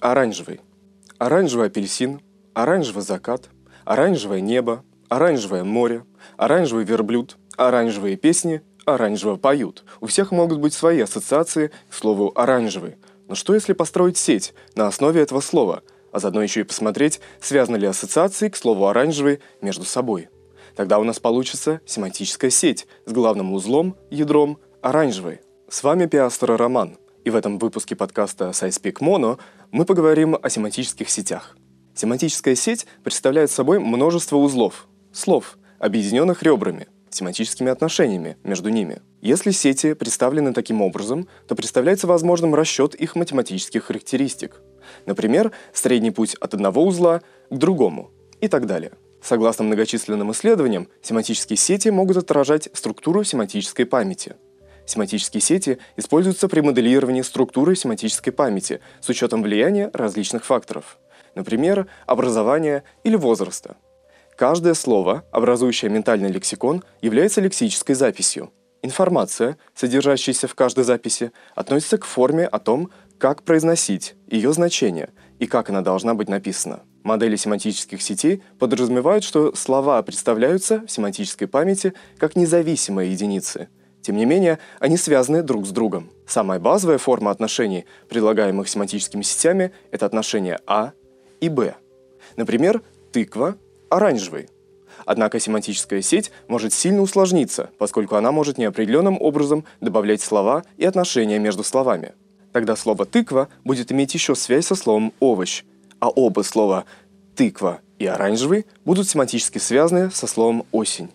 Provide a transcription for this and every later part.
Оранжевый. Оранжевый апельсин, оранжевый закат, оранжевое небо, оранжевое море, оранжевый верблюд, оранжевые песни, оранжево поют. У всех могут быть свои ассоциации к слову «оранжевый». Но что если построить сеть на основе этого слова, а заодно еще и посмотреть, связаны ли ассоциации к слову «оранжевый» между собой? Тогда у нас получится семантическая сеть с главным узлом, ядром «оранжевый». С вами Пиастро Роман, в этом выпуске подкаста SciSpeak Mono мы поговорим о семантических сетях. Семантическая сеть представляет собой множество узлов, слов, объединенных ребрами, семантическими отношениями между ними. Если сети представлены таким образом, то представляется возможным расчет их математических характеристик. Например, средний путь от одного узла к другому и так далее. Согласно многочисленным исследованиям, семантические сети могут отражать структуру семантической памяти – Семантические сети используются при моделировании структуры семантической памяти с учетом влияния различных факторов, например, образования или возраста. Каждое слово, образующее ментальный лексикон, является лексической записью. Информация, содержащаяся в каждой записи, относится к форме о том, как произносить, ее значение и как она должна быть написана. Модели семантических сетей подразумевают, что слова представляются в семантической памяти как независимые единицы – тем не менее, они связаны друг с другом. Самая базовая форма отношений, предлагаемых семантическими сетями, это отношения А и Б. Например, тыква – оранжевый. Однако семантическая сеть может сильно усложниться, поскольку она может неопределенным образом добавлять слова и отношения между словами. Тогда слово «тыква» будет иметь еще связь со словом «овощ», а оба слова «тыква» и «оранжевый» будут семантически связаны со словом «осень».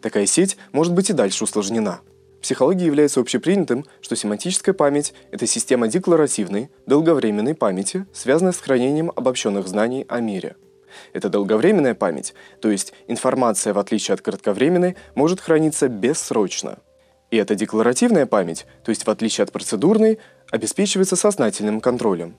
Такая сеть может быть и дальше усложнена – психологии является общепринятым, что семантическая память – это система декларативной, долговременной памяти, связанная с хранением обобщенных знаний о мире. Это долговременная память, то есть информация, в отличие от кратковременной, может храниться бессрочно. И эта декларативная память, то есть в отличие от процедурной, обеспечивается сознательным контролем.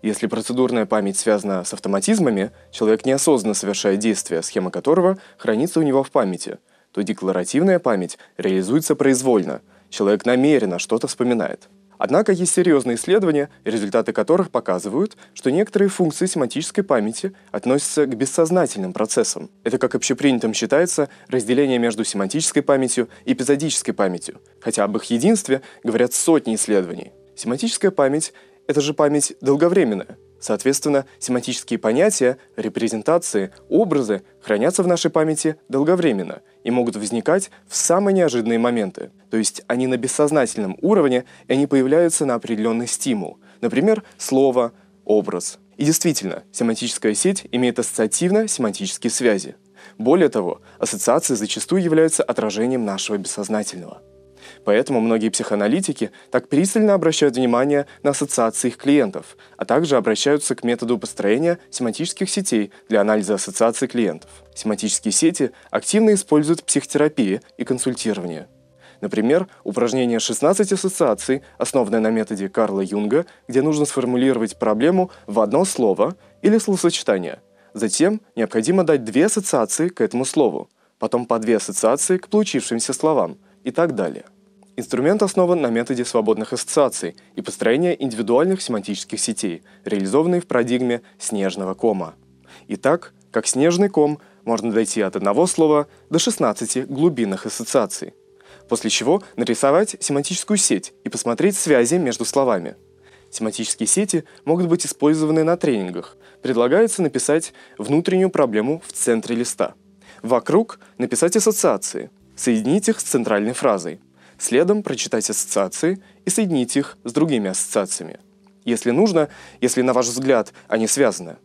Если процедурная память связана с автоматизмами, человек неосознанно совершает действие, схема которого хранится у него в памяти – то декларативная память реализуется произвольно. Человек намеренно что-то вспоминает. Однако есть серьезные исследования, результаты которых показывают, что некоторые функции семантической памяти относятся к бессознательным процессам. Это, как общепринятым считается, разделение между семантической памятью и эпизодической памятью, хотя об их единстве говорят сотни исследований. Семантическая память — это же память долговременная, Соответственно, семантические понятия, репрезентации, образы хранятся в нашей памяти долговременно и могут возникать в самые неожиданные моменты. То есть они на бессознательном уровне, и они появляются на определенный стимул. Например, слово, образ. И действительно, семантическая сеть имеет ассоциативно-семантические связи. Более того, ассоциации зачастую являются отражением нашего бессознательного – Поэтому многие психоаналитики так пристально обращают внимание на ассоциации их клиентов, а также обращаются к методу построения семантических сетей для анализа ассоциаций клиентов. Семантические сети активно используют психотерапии и консультировании. Например, упражнение 16 ассоциаций, основанное на методе Карла Юнга, где нужно сформулировать проблему в одно слово или словосочетание. Затем необходимо дать две ассоциации к этому слову, потом по две ассоциации к получившимся словам и так далее. Инструмент основан на методе свободных ассоциаций и построения индивидуальных семантических сетей, реализованной в парадигме снежного кома. Итак, как снежный ком, можно дойти от одного слова до 16 глубинных ассоциаций. После чего нарисовать семантическую сеть и посмотреть связи между словами. Семантические сети могут быть использованы на тренингах. Предлагается написать внутреннюю проблему в центре листа. Вокруг написать ассоциации, соединить их с центральной фразой – Следом прочитать ассоциации и соединить их с другими ассоциациями. Если нужно, если на ваш взгляд они связаны.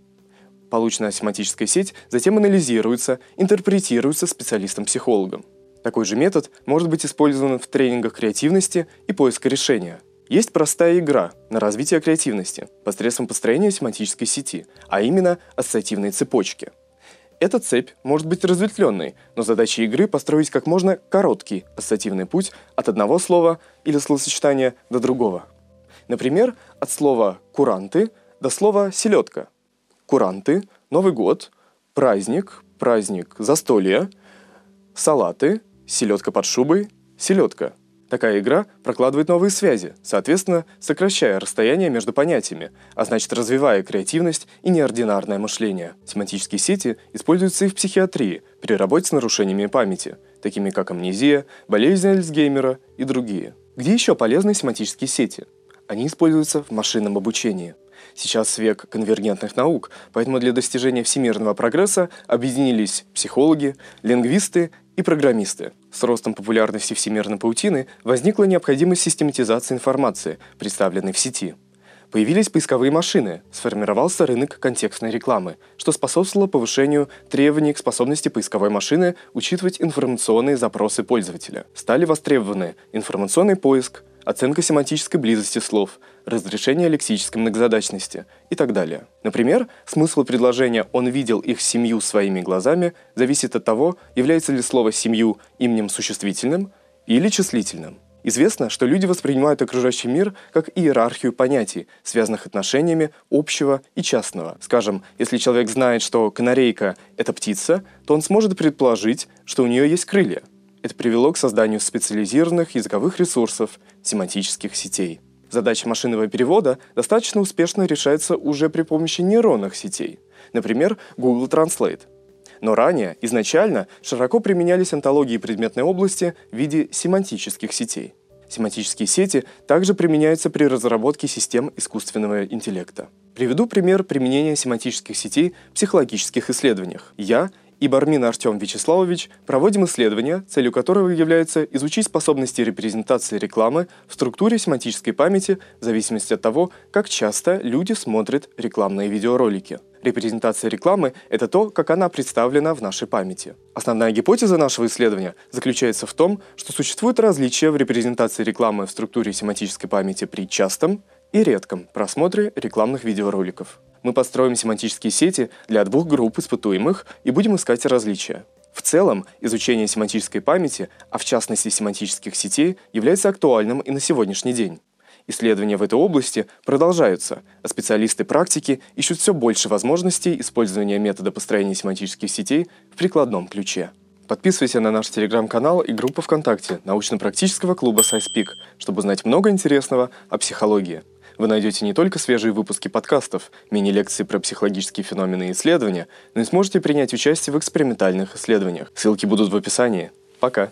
Полученная семантическая сеть затем анализируется, интерпретируется специалистом-психологом. Такой же метод может быть использован в тренингах креативности и поиска решения. Есть простая игра на развитие креативности посредством построения семантической сети, а именно ассоциативной цепочки – эта цепь может быть разветвленной, но задача игры построить как можно короткий ассоциативный путь от одного слова или словосочетания до другого. Например, от слова «куранты» до слова «селедка». Куранты – Новый год, праздник, праздник, застолье, салаты, селедка под шубой, селедка. Такая игра прокладывает новые связи, соответственно, сокращая расстояние между понятиями, а значит развивая креативность и неординарное мышление. Семантические сети используются и в психиатрии при работе с нарушениями памяти, такими как амнезия, болезнь Альцгеймера и другие. Где еще полезны семантические сети? Они используются в машинном обучении. Сейчас век конвергентных наук, поэтому для достижения всемирного прогресса объединились психологи, лингвисты и программисты. С ростом популярности всемирной паутины возникла необходимость систематизации информации, представленной в сети. Появились поисковые машины, сформировался рынок контекстной рекламы, что способствовало повышению требований к способности поисковой машины учитывать информационные запросы пользователя. Стали востребованы информационный поиск, оценка семантической близости слов, разрешение лексической многозадачности и так далее. Например, смысл предложения «он видел их семью своими глазами» зависит от того, является ли слово «семью» именем существительным или числительным. Известно, что люди воспринимают окружающий мир как иерархию понятий, связанных отношениями общего и частного. Скажем, если человек знает, что канарейка — это птица, то он сможет предположить, что у нее есть крылья — это привело к созданию специализированных языковых ресурсов, семантических сетей. Задача машинного перевода достаточно успешно решается уже при помощи нейронных сетей, например, Google Translate. Но ранее, изначально, широко применялись антологии предметной области в виде семантических сетей. Семантические сети также применяются при разработке систем искусственного интеллекта. Приведу пример применения семантических сетей в психологических исследованиях. Я и Бармин Артем Вячеславович проводим исследование, целью которого является изучить способности репрезентации рекламы в структуре семантической памяти в зависимости от того, как часто люди смотрят рекламные видеоролики. Репрезентация рекламы — это то, как она представлена в нашей памяти. Основная гипотеза нашего исследования заключается в том, что существует различия в репрезентации рекламы в структуре семантической памяти при частом и редком просмотре рекламных видеороликов. Мы построим семантические сети для двух групп испытуемых и будем искать различия. В целом, изучение семантической памяти, а в частности семантических сетей, является актуальным и на сегодняшний день. Исследования в этой области продолжаются, а специалисты практики ищут все больше возможностей использования метода построения семантических сетей в прикладном ключе. Подписывайся на наш телеграм-канал и группу ВКонтакте научно-практического клуба SciSpeak, чтобы узнать много интересного о психологии. Вы найдете не только свежие выпуски подкастов, мини-лекции про психологические феномены и исследования, но и сможете принять участие в экспериментальных исследованиях. Ссылки будут в описании. Пока!